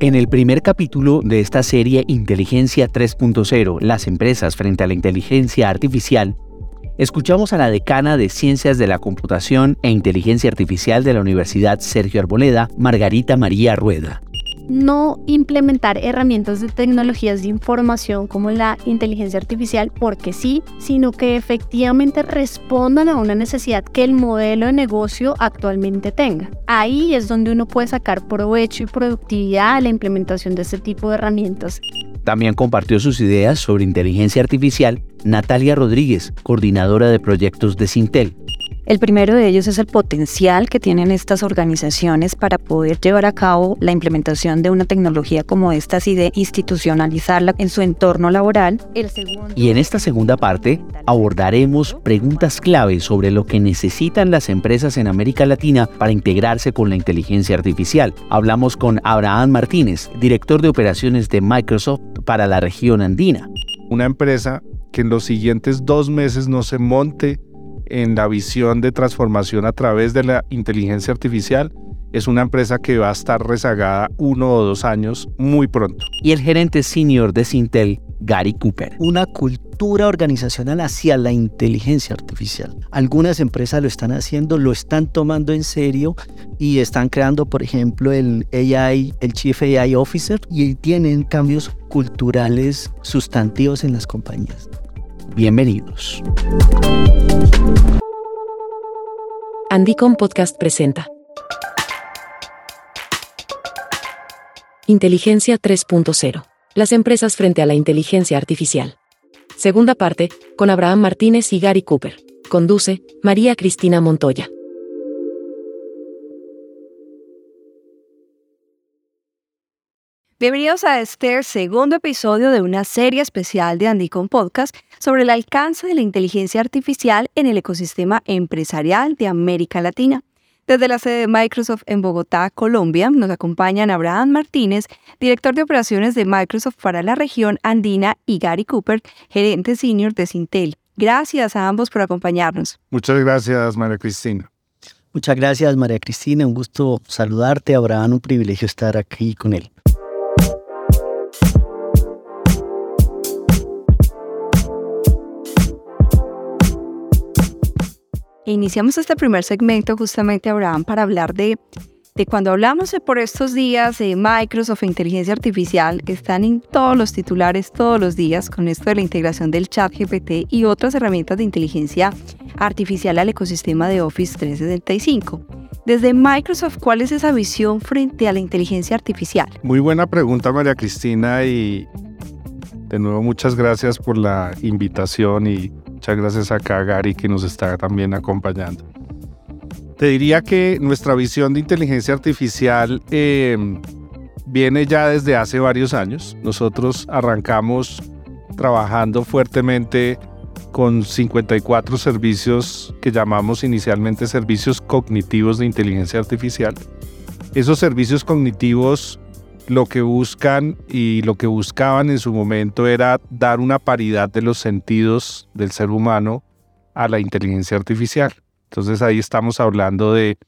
En el primer capítulo de esta serie Inteligencia 3.0, las empresas frente a la inteligencia artificial, escuchamos a la decana de Ciencias de la Computación e Inteligencia Artificial de la Universidad Sergio Arboleda, Margarita María Rueda no implementar herramientas de tecnologías de información como la inteligencia artificial porque sí, sino que efectivamente respondan a una necesidad que el modelo de negocio actualmente tenga. Ahí es donde uno puede sacar provecho y productividad a la implementación de este tipo de herramientas. También compartió sus ideas sobre inteligencia artificial Natalia Rodríguez, coordinadora de proyectos de Sintel. El primero de ellos es el potencial que tienen estas organizaciones para poder llevar a cabo la implementación de una tecnología como esta y de institucionalizarla en su entorno laboral. y en esta segunda parte abordaremos preguntas clave sobre lo que necesitan las empresas en América Latina para integrarse con la inteligencia artificial. Hablamos con Abraham Martínez, director de operaciones de Microsoft para la región andina. Una empresa que en los siguientes dos meses no se monte en la visión de transformación a través de la inteligencia artificial, es una empresa que va a estar rezagada uno o dos años muy pronto. Y el gerente senior de Sintel, Gary Cooper. Una cultura organizacional hacia la inteligencia artificial. Algunas empresas lo están haciendo, lo están tomando en serio y están creando, por ejemplo, el AI, el Chief AI Officer y tienen cambios culturales sustantivos en las compañías. Bienvenidos. Andicom Podcast presenta Inteligencia 3.0. Las empresas frente a la inteligencia artificial. Segunda parte, con Abraham Martínez y Gary Cooper. Conduce, María Cristina Montoya. Bienvenidos a este segundo episodio de una serie especial de Andicom Podcast sobre el alcance de la inteligencia artificial en el ecosistema empresarial de América Latina. Desde la sede de Microsoft en Bogotá, Colombia, nos acompañan Abraham Martínez, director de operaciones de Microsoft para la región andina, y Gary Cooper, gerente senior de Sintel. Gracias a ambos por acompañarnos. Muchas gracias, María Cristina. Muchas gracias, María Cristina. Un gusto saludarte, Abraham. Un privilegio estar aquí con él. E iniciamos este primer segmento justamente, Abraham, para hablar de, de cuando hablamos de por estos días de Microsoft e inteligencia artificial, que están en todos los titulares todos los días con esto de la integración del chat GPT y otras herramientas de inteligencia artificial al ecosistema de Office 365. Desde Microsoft, ¿cuál es esa visión frente a la inteligencia artificial? Muy buena pregunta, María Cristina, y de nuevo muchas gracias por la invitación y Muchas gracias a Gary que nos está también acompañando. Te diría que nuestra visión de inteligencia artificial em, viene ya desde hace varios años. Nosotros arrancamos trabajando fuertemente con 54 servicios que llamamos inicialmente servicios cognitivos de inteligencia artificial. Esos servicios cognitivos lo que buscan y lo que buscaban en su momento era dar una paridad de los sentidos del ser humano a la inteligencia artificial. Entonces ahí estamos hablando de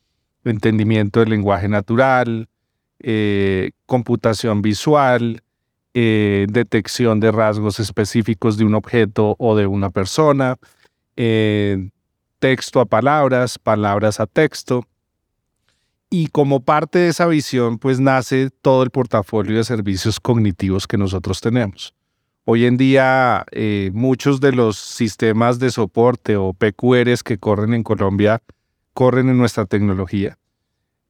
entendimiento del lenguaje natural, eh, computación visual, eh, detección de rasgos específicos de un objeto o de una persona, eh, texto a palabras, palabras a texto. Y como parte de esa visión, pues nace todo el portafolio de servicios cognitivos que nosotros tenemos. Hoy en día, eh, muchos de los sistemas de soporte o PQRs que corren en Colombia corren en nuestra tecnología.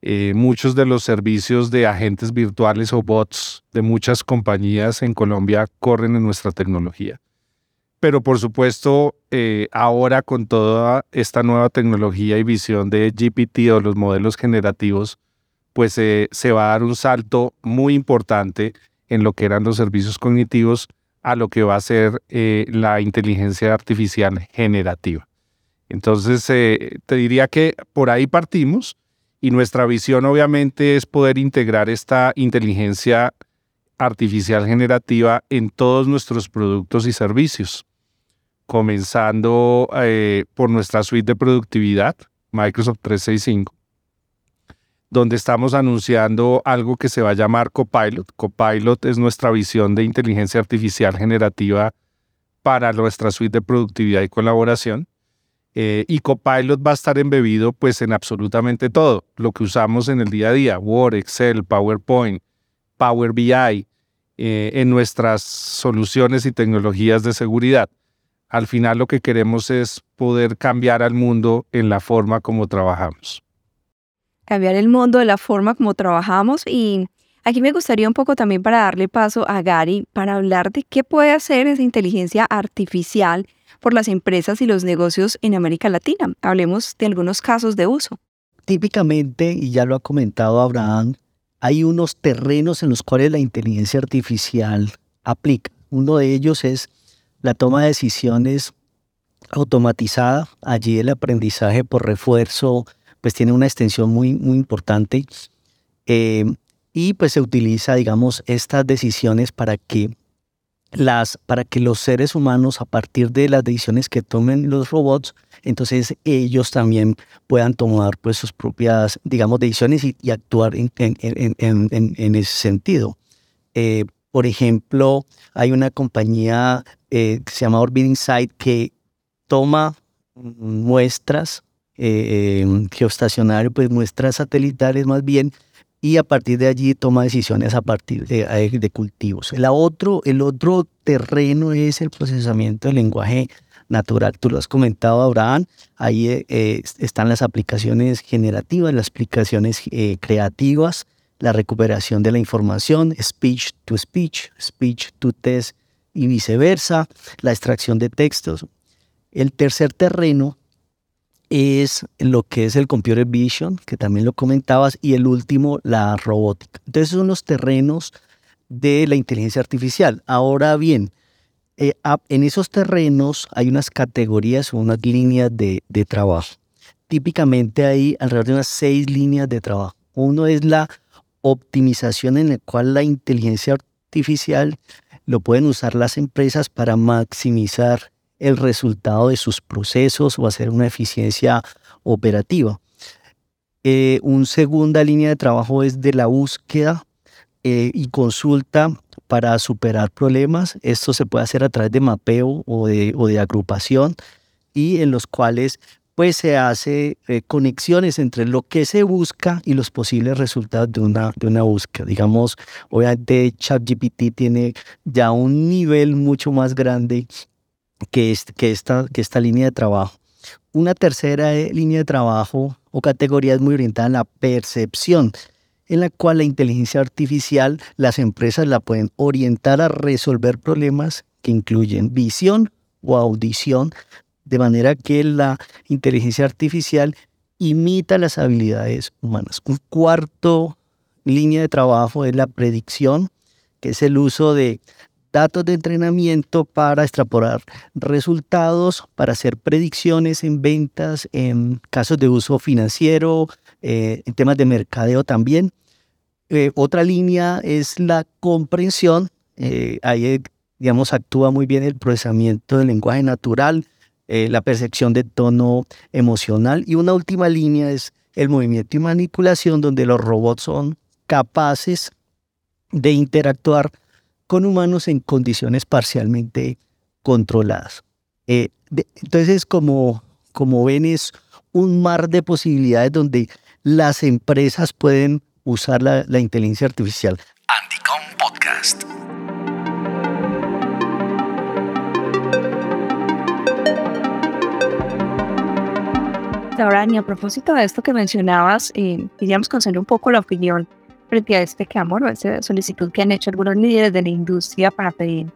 Eh, muchos de los servicios de agentes virtuales o bots de muchas compañías en Colombia corren en nuestra tecnología. Pero por supuesto, eh, ahora con toda esta nueva tecnología y visión de GPT o los modelos generativos, pues eh, se va a dar un salto muy importante en lo que eran los servicios cognitivos a lo que va a ser eh, la inteligencia artificial generativa. Entonces, te diría que por ahí partimos y nuestra visión obviamente es poder integrar esta inteligencia artificial generativa en todos nuestros productos y servicios comenzando eh, por nuestra suite de productividad, Microsoft 365. donde estamos anunciando algo que se va a llamar Copilot. Copilot es nuestra visión de inteligencia artificial generativa para nuestra suite de productividad y colaboración. Eh, y Copilot va a estar embebido pues en absolutamente todo, lo que usamos en el día a día, Word, Excel, PowerPoint, Power BI, eh, en nuestras soluciones y tecnologías de seguridad. Al final lo que queremos es poder cambiar al mundo en la forma como trabajamos cambiar el mundo de la forma como trabajamos y aquí me gustaría un poco también para darle paso a Gary para hablar de qué puede hacer esa inteligencia artificial por las empresas y los negocios en América Latina. Hablemos de algunos casos de uso. Típicamente, y ya lo ha comentado Abraham, hay unos terrenos en los cuales la inteligencia artificial aplica. Uno de ellos es la toma de decisiones automatizada. Allí el aprendizaje por refuerzo pues tiene una extensión muy, muy importante. Eh, y pues se utiliza, digamos, estas decisiones para que las, para que los seres humanos, a partir de las decisiones que tomen los robots, entonces ellos también puedan tomar pues sus propias, digamos, decisiones y, actuar en, en, ese sentido. Eh, por ejemplo, hay una compañía eh, que se llama Orbit Insight que toma muestras eh, em, geoestacionario, pues muestras satelitales más bien, y a partir de allí toma decisiones a partir de, eh, cultivos. El otro, el otro terreno es el procesamiento del lenguaje natural. Tú lo has comentado, Abraham. Ahí eh, están las aplicaciones generativas, las aplicaciones creativas, la recuperación de la información, speech to speech, speech to test y viceversa, la extracción de textos. El tercer terreno es lo que es el computer vision, que también lo comentabas, y el último, la robótica. Entonces son los terrenos de la inteligencia artificial. Ahora bien, eh, en esos terrenos hay unas categorías o unas líneas de, de trabajo. Típicamente hay alrededor de unas seis líneas de trabajo. Uno es la optimización en la cual la inteligencia artificial lo pueden usar las empresas para maximizar el resultado de sus procesos o hacer una eficiencia operativa. Eh, una segunda línea de trabajo es de la búsqueda eh, y consulta para superar problemas. Esto se puede hacer a través de mapeo o de agrupación y en los cuales pues se hace eh, conexiones entre lo que se busca y los posibles resultados de una, de una búsqueda. Digamos, obviamente ChatGPT tiene ya un nivel mucho más grande que, que, esta, que esta línea de trabajo. Una tercera eh, línea de trabajo o categoría es muy orientada a la percepción, en la cual la inteligencia artificial, las empresas la pueden orientar a resolver problemas que incluyen visión o audición, de manera que la inteligencia artificial imita las habilidades humanas. Un cuarto línea de trabajo es la predicción, que es el uso de datos de entrenamiento para extrapolar resultados, para hacer predicciones en ventas, en casos de uso financiero, eh, en temas de mercadeo también. Eh, otra línea es la comprensión. Eh, ahí, digamos, actúa muy bien el procesamiento del lenguaje natural, la percepción de tono emocional. Y una última línea es el movimiento y manipulación, donde los robots son capaces de interactuar con humanos en condiciones parcialmente controladas. Eh, entonces, como, como ven, es un mar de posibilidades donde las empresas pueden usar la, la inteligencia artificial. Anticom Podcast. Ahora, a propósito de esto que mencionabas, eh, queríamos conocer un poco la opinión frente a este clamor o esta solicitud que han hecho algunos líderes de la industria para pedir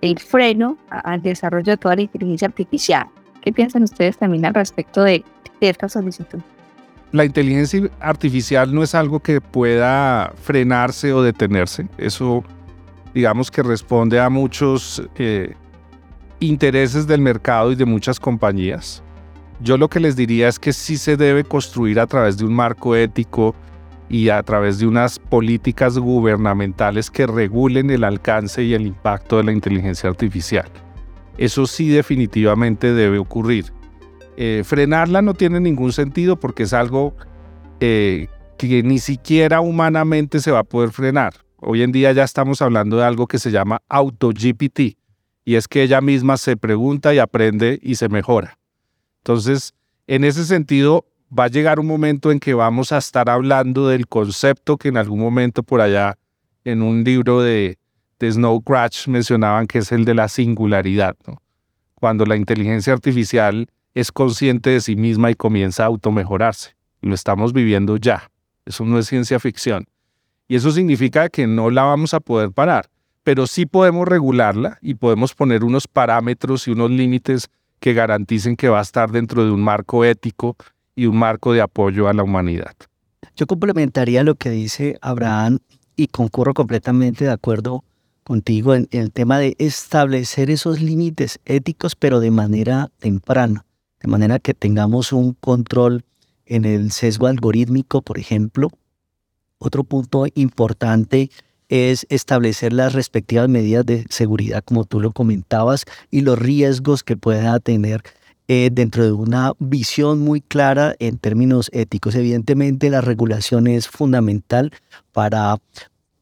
el freno al desarrollo de toda la inteligencia artificial. ¿Qué piensan ustedes también al respecto de, esta solicitud? La inteligencia artificial no es algo que pueda frenarse o detenerse. Eso, digamos que responde a muchos eh, intereses del mercado y de muchas compañías. Yo lo que les diría es que sí se debe construir a través de un marco ético y a través de unas políticas gubernamentales que regulen el alcance y el impacto de la inteligencia artificial. Eso sí definitivamente debe ocurrir. Eh, frenarla no tiene ningún sentido porque es algo eh, que ni siquiera humanamente se va a poder frenar. Hoy en día ya estamos hablando de algo que se llama AutoGPT y es que ella misma se pregunta y aprende y se mejora. Entonces, en ese sentido, va a llegar un momento en que vamos a estar hablando del concepto que en algún momento por allá en un libro de, de Snow Crash mencionaban que es el de la singularidad. Cuando la inteligencia artificial es consciente de sí misma y comienza a automejorarse. Lo estamos viviendo ya. Eso no es ciencia ficción. Y eso significa que no la vamos a poder parar, pero sí podemos regularla y podemos poner unos parámetros y unos límites que garanticen que va a estar dentro de un marco ético y un marco de apoyo a la humanidad. Yo complementaría lo que dice Abraham y concurro completamente de acuerdo contigo en, el tema de establecer esos límites éticos, pero de manera temprana, de manera que tengamos un control en el sesgo algorítmico, por ejemplo. Otro punto importante es establecer las respectivas medidas de seguridad, como tú lo comentabas, y los riesgos que pueda tener eh, dentro de una visión muy clara en términos éticos. Evidentemente, la regulación es fundamental para,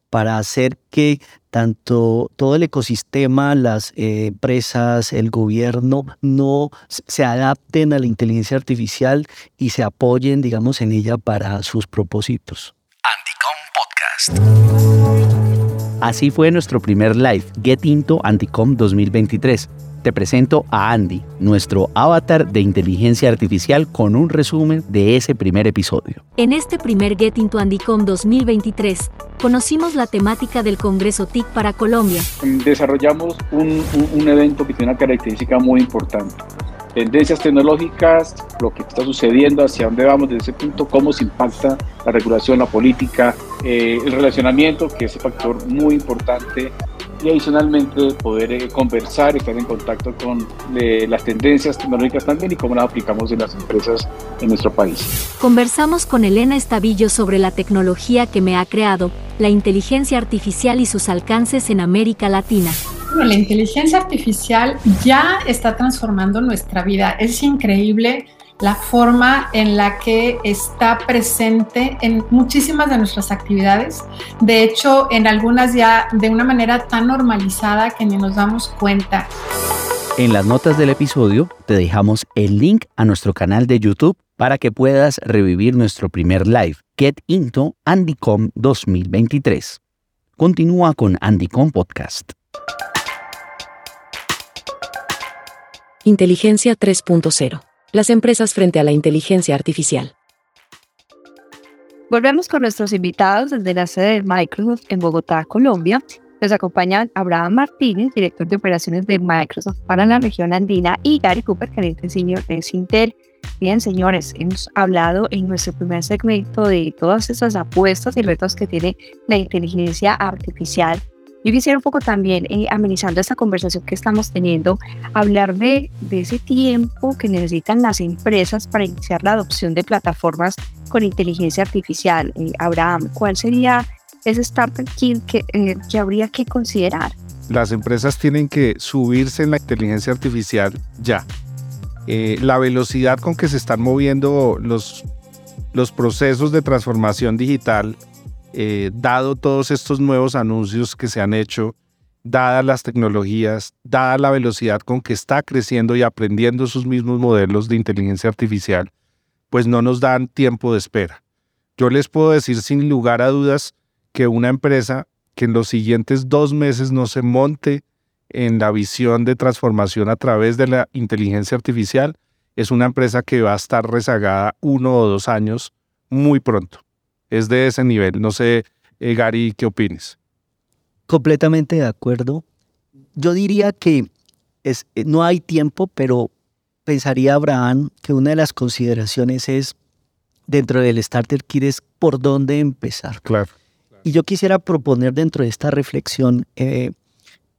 para hacer que tanto todo el ecosistema, las eh, empresas, el gobierno, no se adapten a la inteligencia artificial y se apoyen, digamos, en ella para sus propósitos. Podcast. Así fue nuestro primer live, Get Into Anticom 2023 te presento a Andy, nuestro avatar de inteligencia artificial con un resumen de ese primer episodio. En este primer Get Into Andicom 2023, conocimos la temática del Congreso TIC para Colombia. Desarrollamos un, un evento que tiene una característica muy importante tendencias tecnológicas, lo que está sucediendo, hacia dónde vamos desde ese punto, cómo se impacta la regulación, la política, eh, el relacionamiento, que es un factor muy importante, y adicionalmente poder eh, conversar, estar en contacto con eh, las tendencias tecnológicas también y cómo las aplicamos en las empresas en nuestro país. Conversamos con Elena Estavillo sobre la tecnología que me ha creado, la inteligencia artificial y sus alcances en América Latina la inteligencia artificial ya está transformando nuestra vida. Es increíble la forma en la que está presente en muchísimas de nuestras actividades. De hecho, en algunas ya de una manera tan normalizada que ni nos damos cuenta. En las notas del episodio te dejamos el link a nuestro canal de YouTube para que puedas revivir nuestro primer live, Get Into Andycom 2023. Continúa con Andycom Podcast. Inteligencia 3.0. Las empresas frente a la inteligencia artificial. Volvemos con nuestros invitados desde la sede de Microsoft en Bogotá, Colombia. Nos acompañan Abraham Martínez, director de operaciones de Microsoft para la región andina, y Gary Cooper, gerente senior de Sintel. Bien, señores, hemos hablado en nuestro primer segmento de todas esas apuestas y retos que tiene la inteligencia artificial yo quisiera un poco también, eh, amenizando esta conversación que estamos teniendo, hablar de, ese tiempo que necesitan las empresas para iniciar la adopción de plataformas con inteligencia artificial. Eh, Abraham, ¿cuál sería ese que, eh, que habría que considerar? Las empresas tienen que subirse en la inteligencia artificial ya. la velocidad con que se están moviendo los, los procesos de transformación digital eh, dado todos estos nuevos anuncios que se han hecho, dadas las tecnologías, dada la velocidad con que está creciendo y aprendiendo sus mismos modelos de inteligencia artificial, pues no nos dan tiempo de espera. Yo les puedo decir sin lugar a dudas que una empresa que en los siguientes dos meses no se monte en la visión de transformación a través de la inteligencia artificial es una empresa que va a estar rezagada uno o dos años muy pronto es de ese nivel. No sé, eh, Gary, ¿qué opines? Completamente de acuerdo. Yo diría que es, eh, no hay tiempo, pero pensaría Abraham que una de las consideraciones es dentro del starter kit es por dónde empezar. Claro. Y yo quisiera proponer dentro de esta reflexión eh,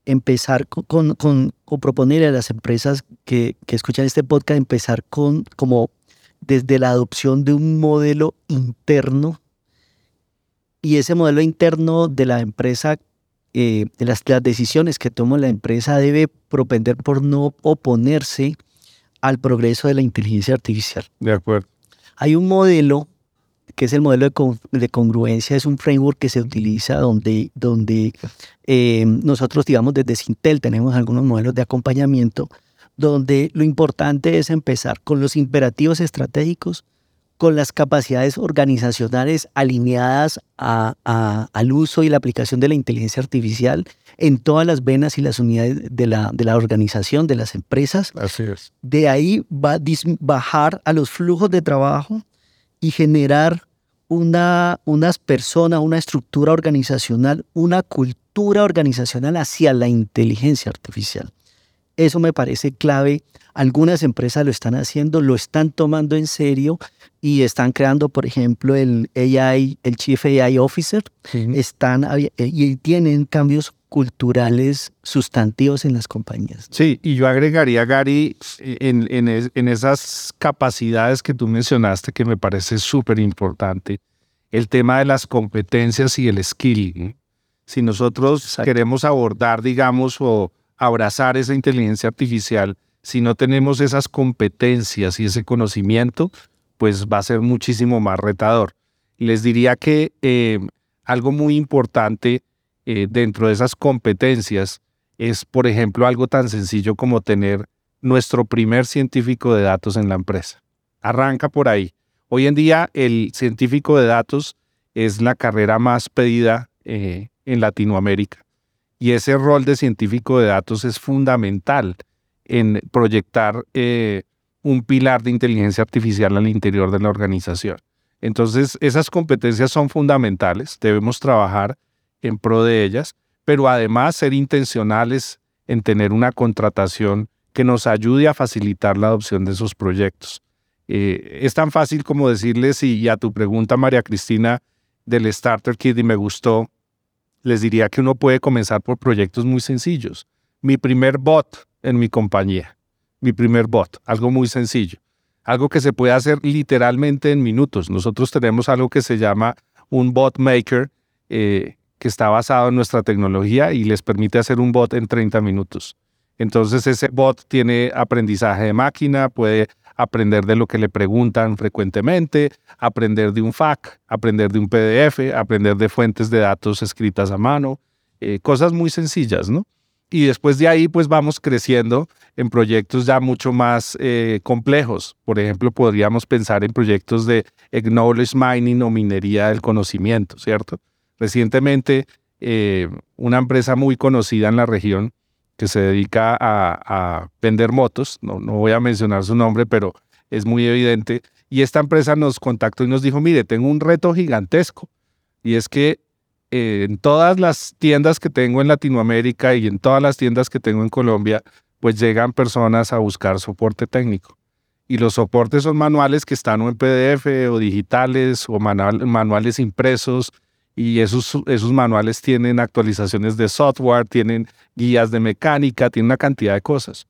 empezar con, con, o proponer a las empresas que, que, escuchan este podcast empezar con como desde la adopción de un modelo interno y ese modelo interno de la empresa, eh, de las, decisiones que toma la empresa, debe propender por no oponerse al progreso de la inteligencia artificial. De acuerdo. Hay un modelo que es el modelo de, congruencia, es un framework que se utiliza donde, donde eh, nosotros, digamos, desde Sintel tenemos algunos modelos de acompañamiento, donde lo importante es empezar con los imperativos estratégicos, con las capacidades organizacionales alineadas al uso y la aplicación de la inteligencia artificial en todas las venas y las unidades de la, de la organización, de las empresas. Así es. De ahí va a bajar a los flujos de trabajo y generar una, unas personas, una estructura organizacional, una cultura organizacional hacia la inteligencia artificial. Eso me parece clave. Algunas empresas lo están haciendo, lo están tomando en serio y están creando, por ejemplo, el AI, el Chief AI Officer, están eh, y tienen cambios culturales sustantivos en las compañías. Sí, y yo agregaría, Gary, en, en, esas capacidades que tú mencionaste, que me parece súper importante, el tema de las competencias y el skilling. Si nosotros queremos abordar, digamos, o abrazar esa inteligencia artificial, si no tenemos esas competencias y ese conocimiento, pues va a ser muchísimo más retador. Les diría que eh, algo muy importante eh, dentro de esas competencias es, por ejemplo, algo tan sencillo como tener nuestro primer científico de datos en la empresa. Arranca por ahí. Hoy en día el científico de datos es la carrera más pedida eh, en Latinoamérica y ese rol de científico de datos es fundamental en proyectar eh, un pilar de inteligencia artificial al interior de la organización. Entonces, esas competencias son fundamentales, debemos trabajar en pro de ellas, pero además ser intencionales en tener una contratación que nos ayude a facilitar la adopción de esos proyectos. Eh, es tan fácil como decirles, y a tu pregunta, María Cristina, del Starter Kit y me gustó, les diría que uno puede comenzar por proyectos muy sencillos. Mi primer bot en mi compañía, mi primer bot, algo muy sencillo, algo que se puede hacer literalmente en minutos. Nosotros tenemos algo que se llama un bot maker, eh, que está basado en nuestra tecnología y les permite hacer un bot en 30 minutos. Entonces ese bot tiene aprendizaje de máquina, puede aprender de lo que le preguntan frecuentemente, aprender de un FAQ, aprender de un PDF, aprender de fuentes de datos escritas a mano, eh, cosas muy sencillas, ¿no? Y después de ahí, pues vamos creciendo en proyectos ya mucho más eh, complejos. Por ejemplo, podríamos pensar en proyectos de acknowledge mining o minería del conocimiento, ¿cierto? Recientemente, eh, una empresa muy conocida en la región que se dedica a, vender motos, no, no voy a mencionar su nombre, pero es muy evidente, y esta empresa nos contactó y nos dijo, mire, tengo un reto gigantesco, y es que eh, en todas las tiendas que tengo en Latinoamérica y en todas las tiendas que tengo en Colombia, pues llegan personas a buscar soporte técnico. Y los soportes son manuales que están o en PDF o digitales o manuales impresos y esos, esos manuales tienen actualizaciones de software, tienen guías de mecánica, tienen una cantidad de cosas.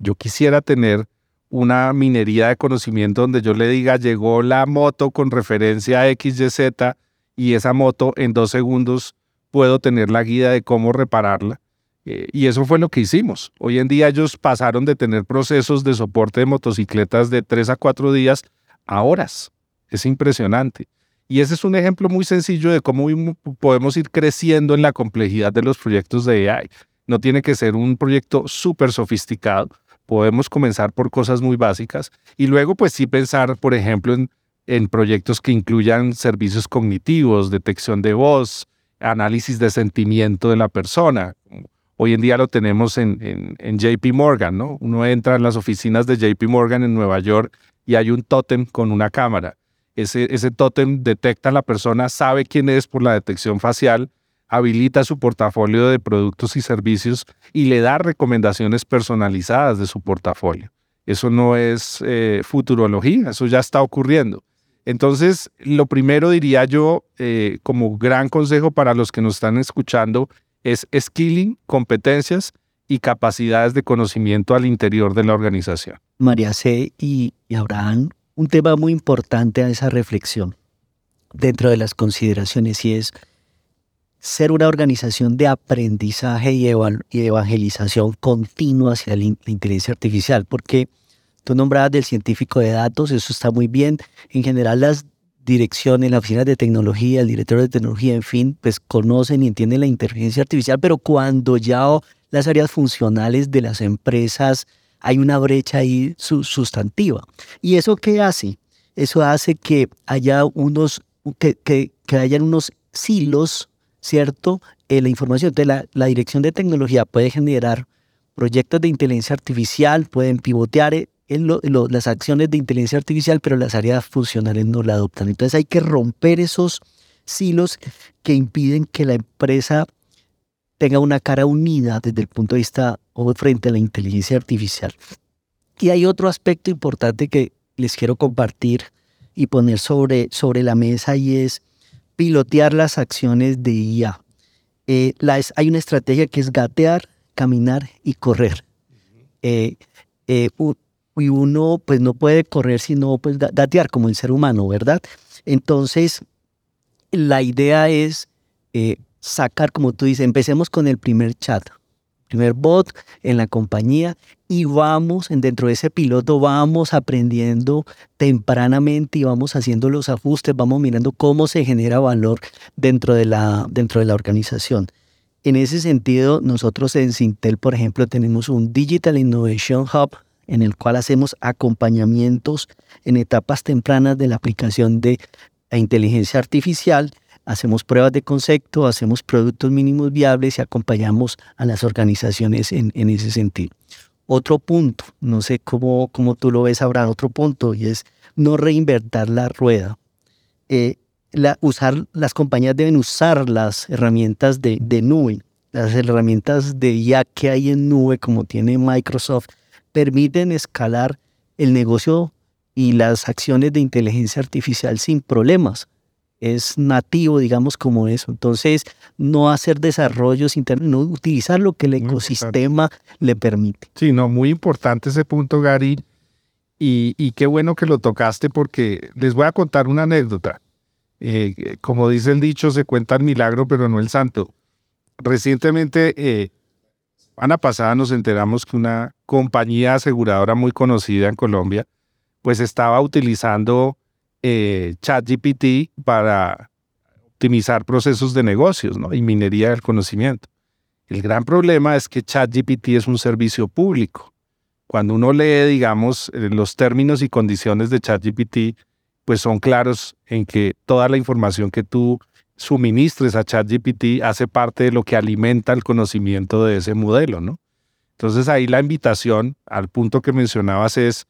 Yo quisiera tener una minería de conocimiento donde yo le diga, llegó la moto con referencia a XYZ y esa moto en dos segundos puedo tener la guía de cómo repararla. Eh, y eso fue lo que hicimos. Hoy en día ellos pasaron de tener procesos de soporte de motocicletas de tres a cuatro días a horas. Es impresionante. Y ese es un ejemplo muy sencillo de cómo podemos ir creciendo en la complejidad de los proyectos de AI. No tiene que ser un proyecto súper sofisticado. Podemos comenzar por cosas muy básicas y luego pues sí pensar, por ejemplo, en, proyectos que incluyan servicios cognitivos, detección de voz, análisis de sentimiento de la persona. Hoy en día lo tenemos en, en, en, JP Morgan, ¿no? Uno entra en las oficinas de JP Morgan en Nueva York y hay un tótem con una cámara ese, ese tótem detecta a la persona, sabe quién es por la detección facial, habilita su portafolio de productos y servicios y le da recomendaciones personalizadas de su portafolio. Eso no es eh, futurología, eso ya está ocurriendo. Entonces, lo primero diría yo, eh, como gran consejo para los que nos están escuchando, es skilling, competencias y capacidades de conocimiento al interior de la organización. María C. y Abraham, un tema muy importante a esa reflexión dentro de las consideraciones y es ser una organización de aprendizaje y, evangelización continua hacia la, inteligencia artificial, porque tú nombrabas del científico de datos, eso está muy bien. En general las dirección, en la oficina de tecnología, el director de tecnología, en fin, pues conocen y entienden la inteligencia artificial, pero cuando ya las áreas funcionales de las empresas hay una brecha ahí sustantiva. ¿Y eso qué hace? Eso hace que haya unos, que, que, que hayan unos silos, ¿cierto? En la información. Entonces, la, la dirección de tecnología puede generar proyectos de inteligencia artificial, pueden pivotear eh, las acciones de inteligencia artificial, pero las áreas funcionales no la adoptan. Entonces hay que romper esos silos que impiden que la empresa tenga una cara unida desde el punto de vista o frente a la inteligencia artificial. Y hay otro aspecto importante que les quiero compartir y poner sobre, sobre la mesa y es pilotear las acciones de IA. Eh, hay una estrategia que es gatear, caminar y correr. Eh, eh, y uno pues no puede correr sino pues gatear como el ser humano, ¿verdad? Entonces, la idea es sacar, como tú dices, empecemos con el primer chat, primer bot en la compañía y vamos, dentro de ese piloto, vamos aprendiendo tempranamente y vamos haciendo los ajustes, vamos mirando cómo se genera valor dentro de la, dentro de la organización. En ese sentido, nosotros en Sintel, por ejemplo, tenemos un Digital Innovation Hub en el cual hacemos acompañamientos en etapas tempranas de la aplicación de inteligencia artificial hacemos pruebas de concepto, hacemos productos mínimos viables y acompañamos a las organizaciones en, ese sentido. Otro punto, no sé cómo, cómo tú lo ves, habrá otro punto, y es no reinvertir la rueda. Eh, usar, las compañías deben usar las herramientas de, de nube, las herramientas de IA que hay en nube, como tiene Microsoft, permiten escalar el negocio y las acciones de inteligencia artificial sin problemas es nativo, digamos, como eso. Entonces, no hacer desarrollos internos, no utilizar lo que el ecosistema le permite. Sí, no, muy importante ese punto, Gary. Y, qué bueno que lo tocaste porque les voy a contar una anécdota. Eh, como dice el dicho, se cuenta el milagro, pero no el santo. Recientemente, eh, semana pasada nos enteramos que una compañía aseguradora muy conocida en Colombia, pues estaba utilizando eh, ChatGPT para optimizar procesos de negocios ¿no? y minería del conocimiento. El gran problema es que ChatGPT es un servicio público. Cuando uno lee, digamos, eh, los términos y condiciones de ChatGPT, pues son claros en que toda la información que tú suministres a ChatGPT hace parte de lo que alimenta el conocimiento de ese modelo, ¿no? Entonces ahí la invitación al punto que mencionabas es,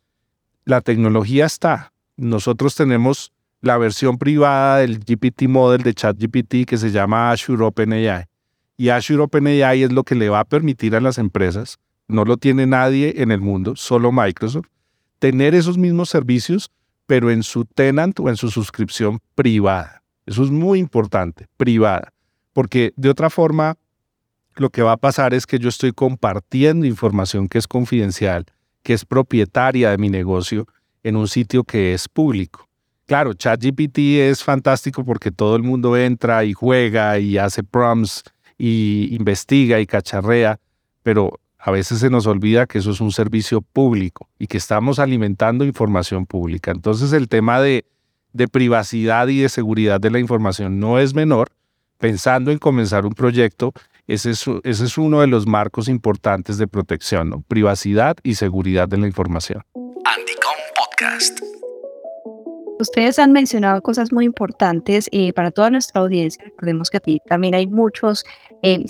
la tecnología está, nosotros tenemos la versión privada del GPT model de ChatGPT que se llama Azure OpenAI. Y Azure OpenAI es lo que le va a permitir a las empresas, no lo tiene nadie en el mundo, solo Microsoft, tener esos mismos servicios, pero en su tenant o en su suscripción privada. Eso es muy importante, privada, porque de otra forma lo que va a pasar es que yo estoy compartiendo información que es confidencial, que es propietaria de mi negocio en un sitio que es público. Claro, ChatGPT es fantástico porque todo el mundo entra y juega y hace prompts y investiga y cacharrea, pero a veces se nos olvida que eso es un servicio público y que estamos alimentando información pública. Entonces el tema de, privacidad y de seguridad de la información no es menor. Pensando en comenzar un proyecto, ese es, uno de los marcos importantes de protección, privacidad y seguridad de la información. Ustedes han mencionado cosas muy importantes eh, para toda nuestra audiencia. Recordemos que aquí también hay muchos eh,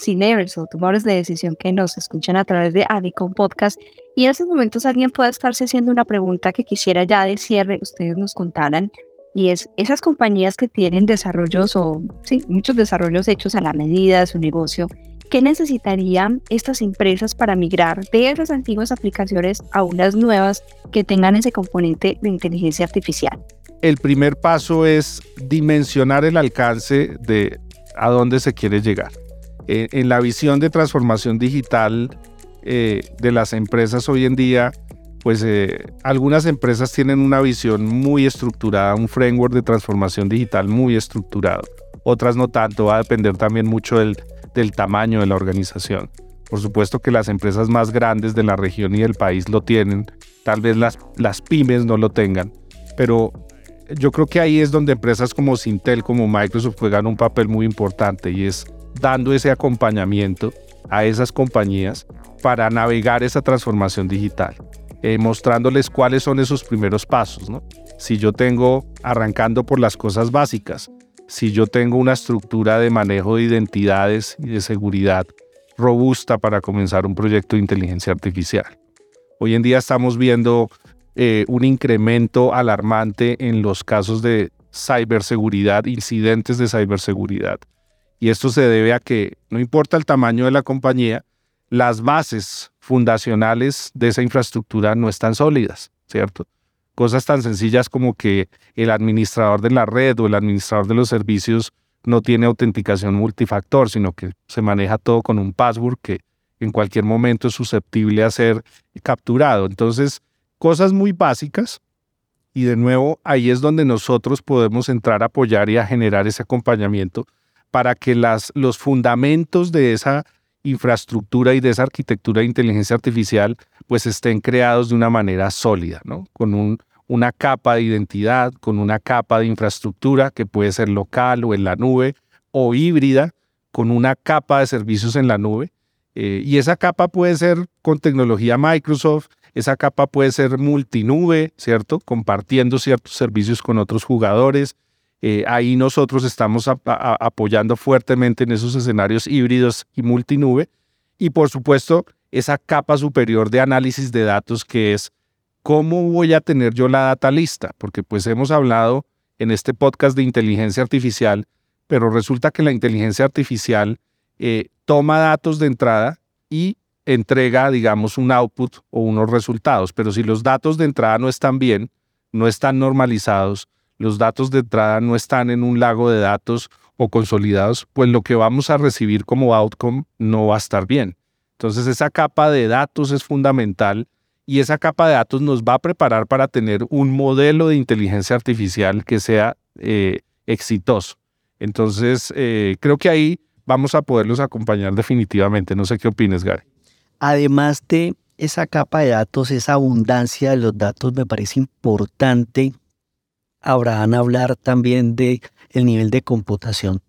o tomadores de decisión que nos escuchan a través de Adicom Podcast. Y en estos momentos alguien puede estarse haciendo una pregunta que quisiera ya de cierre ustedes nos contaran. Y es esas compañías que tienen desarrollos o sí, muchos desarrollos hechos a la medida de su negocio ¿Qué necesitarían estas empresas para migrar de esas antiguas aplicaciones a unas nuevas que tengan ese componente de inteligencia artificial? El primer paso es dimensionar el alcance de a dónde se quiere llegar. En, la visión de transformación digital eh, de las empresas hoy en día, pues eh, algunas empresas tienen una visión muy estructurada, un framework de transformación digital muy estructurado. Otras no tanto, va a depender también mucho del, del tamaño de la organización. Por supuesto que las empresas más grandes de la región y del país lo tienen, tal vez las, las pymes no lo tengan, pero yo creo que ahí es donde empresas como Sintel, como Microsoft juegan un papel muy importante y es dando ese acompañamiento a esas compañías para navegar esa transformación digital, eh, mostrándoles cuáles son esos primeros pasos. ¿no? Si yo tengo, arrancando por las cosas básicas, si yo tengo una estructura de manejo de identidades y de seguridad robusta para comenzar un proyecto de inteligencia artificial. Hoy en día estamos viendo eh, un incremento alarmante en los casos de ciberseguridad, incidentes de ciberseguridad. Y esto se debe a que, no importa el tamaño de la compañía, las bases fundacionales de esa infraestructura no están sólidas, ¿cierto? Cosas tan sencillas como que el administrador de la red o el administrador de los servicios no tiene autenticación multifactor, sino que se maneja todo con un password que en cualquier momento es susceptible a ser capturado. Entonces, cosas muy básicas. Y de nuevo, ahí es donde nosotros podemos entrar a apoyar y a generar ese acompañamiento para que las, los fundamentos de esa infraestructura y de esa arquitectura de inteligencia artificial pues estén creados de una manera sólida, ¿no? Con un, una capa de identidad, con una capa de infraestructura que puede ser local o en la nube o híbrida, con una capa de servicios en la nube. Eh, y esa capa puede ser con tecnología Microsoft, esa capa puede ser multinube, ¿cierto? Compartiendo ciertos servicios con otros jugadores. Eh, ahí nosotros estamos apoyando fuertemente en esos escenarios híbridos y multinube. Y por supuesto, esa capa superior de análisis de datos que es ¿cómo voy a tener yo la data lista? Porque pues hemos hablado en este podcast de inteligencia artificial, pero resulta que la inteligencia artificial eh, toma datos de entrada y entrega, digamos, un output o unos resultados. Pero si los datos de entrada no están bien, no están normalizados, los datos de entrada no están en un lago de datos o consolidados, pues lo que vamos a recibir como outcome no va a estar bien. Entonces esa capa de datos es fundamental y esa capa de datos nos va a preparar para tener un modelo de inteligencia artificial que sea eh, exitoso. Entonces, eh, creo que ahí vamos a poderlos acompañar definitivamente. No sé qué opines, Gary. Además de esa capa de datos, esa abundancia de los datos, me parece importante, Abraham, hablar también de el nivel de computación.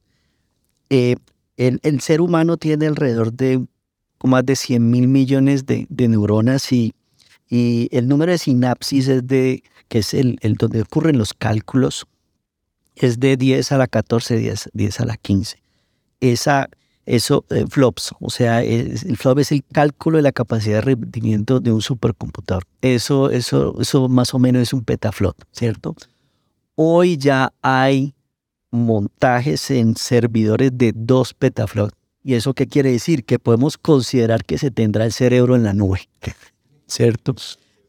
Eh, el, ser humano tiene alrededor de más de 100 mil millones de, de neuronas y y el número de sinapsis es de, que es el, el donde ocurren los cálculos, es de 10 a la 14, 10, 10 a la 15. Esa, eso, eh, flops, o sea, el flop es el cálculo de la capacidad de rendimiento de un supercomputador. Eso, eso, eso más o menos es un petaflop, ¿cierto? Hoy ya hay montajes en servidores de 2 petaflops. ¿Y eso qué quiere decir? Que podemos considerar que se tendrá el cerebro en la nube. ¿cierto?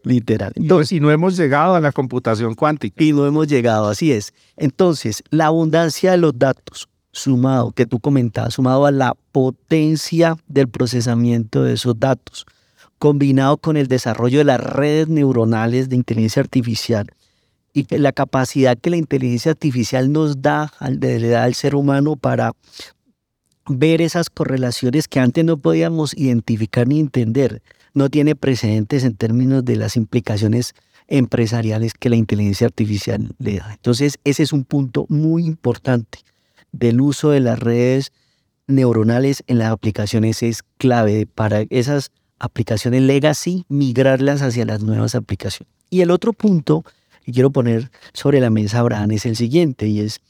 Literal. Entonces, y no hemos llegado a la computación cuántica. Y no hemos llegado, así es. Entonces, la abundancia de los datos, sumado, que tú comentabas, sumado a la potencia del procesamiento de esos datos, combinado con el desarrollo de las redes neuronales de inteligencia artificial y la capacidad que la inteligencia artificial nos da, le da al ser humano para ver esas correlaciones que antes no podíamos identificar ni entender no tiene precedentes en términos de las implicaciones empresariales que la inteligencia artificial le da. Entonces, ese es un punto muy importante del uso de las redes neuronales en las aplicaciones es clave para esas aplicaciones legacy migrarlas hacia las nuevas aplicaciones. Y el otro punto que quiero poner sobre la mesa, Abraham, es el siguiente y es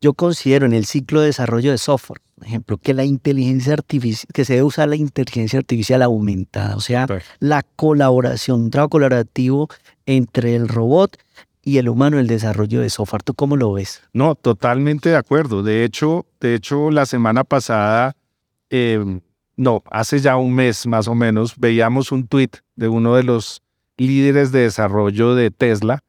yo considero en el ciclo de desarrollo de software, por ejemplo, que la inteligencia artificial, que se debe usar la inteligencia artificial aumentada, o sea, la colaboración, un trabajo colaborativo entre el robot y el humano en el desarrollo de software. ¿Tú cómo lo ves? No, totalmente de acuerdo. De hecho, de hecho la semana pasada, em, no, hace ya un mes más o menos, veíamos un tweet de uno de los líderes de desarrollo de Tesla,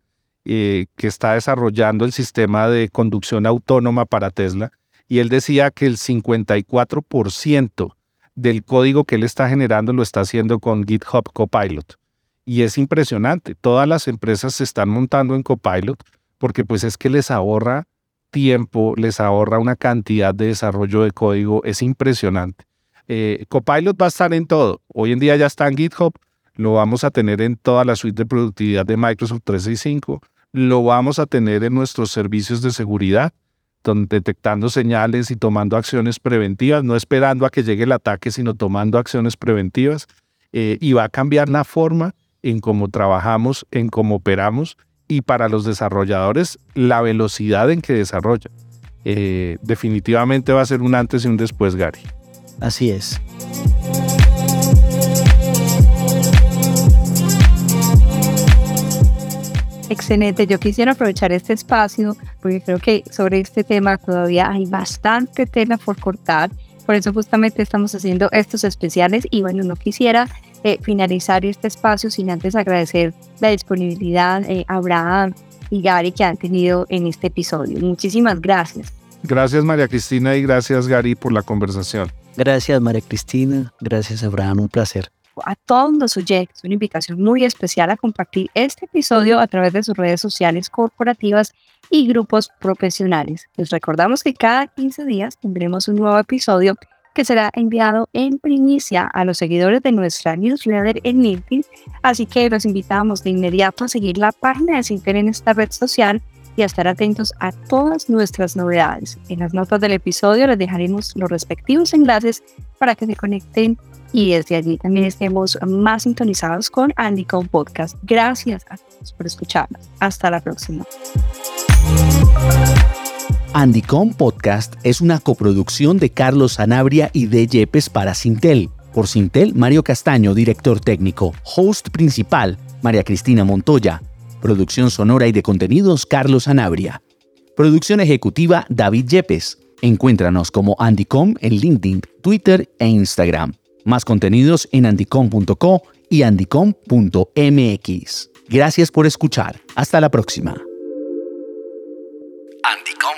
eh, que está desarrollando el sistema de conducción autónoma para Tesla, y él decía que el 54% del código que él está generando lo está haciendo con GitHub Copilot. Y es impresionante, todas las empresas se están montando en Copilot porque pues es que les ahorra tiempo, les ahorra una cantidad de desarrollo de código, es impresionante. Eh, Copilot va a estar en todo. Hoy en día ya está en GitHub, lo vamos a tener en toda la suite de productividad de Microsoft 365, lo vamos a tener en nuestros servicios de seguridad, detectando señales y tomando acciones preventivas, no esperando a que llegue el ataque, sino tomando acciones preventivas. Eh, y va a cambiar la forma en cómo trabajamos, en cómo operamos y para los desarrolladores la velocidad en que desarrollan. Eh, definitivamente va a ser un antes y un después, Gary. Así es. Excelente, yo quisiera aprovechar este espacio porque creo que sobre este tema todavía hay bastante tela por cortar, por eso justamente estamos haciendo estos especiales y bueno, no quisiera eh, finalizar este espacio sin antes agradecer la disponibilidad eh, Abraham y Gary que han tenido en este episodio. Muchísimas gracias. Gracias María Cristina y gracias Gary por la conversación. Gracias María Cristina, gracias Abraham, un placer a todos los oyentes una invitación muy especial a compartir este episodio a través de sus redes sociales corporativas y grupos profesionales. Les recordamos que cada 15 días tendremos un nuevo episodio que será enviado en primicia a los seguidores de nuestra newsletter en LinkedIn, así que los invitamos de inmediato a seguir la página de Sinter en esta red social y a estar atentos a todas nuestras novedades. En las notas del episodio les dejaremos los respectivos enlaces para que se conecten y desde allí también estemos más sintonizados con Andicom Podcast. Gracias a todos por escucharnos. Hasta la próxima. Andicom Podcast es una coproducción de Carlos Sanabria y de Yepes para Sintel. Por Sintel, Mario Castaño, director técnico. Host principal, María Cristina Montoya. Producción sonora y de contenidos, Carlos Sanabria. Producción ejecutiva, David Yepes. Encuéntranos como Andicom en LinkedIn, Twitter e Instagram. Más contenidos en andicom.co y andicom.mx. Gracias por escuchar. Hasta la próxima. Andicom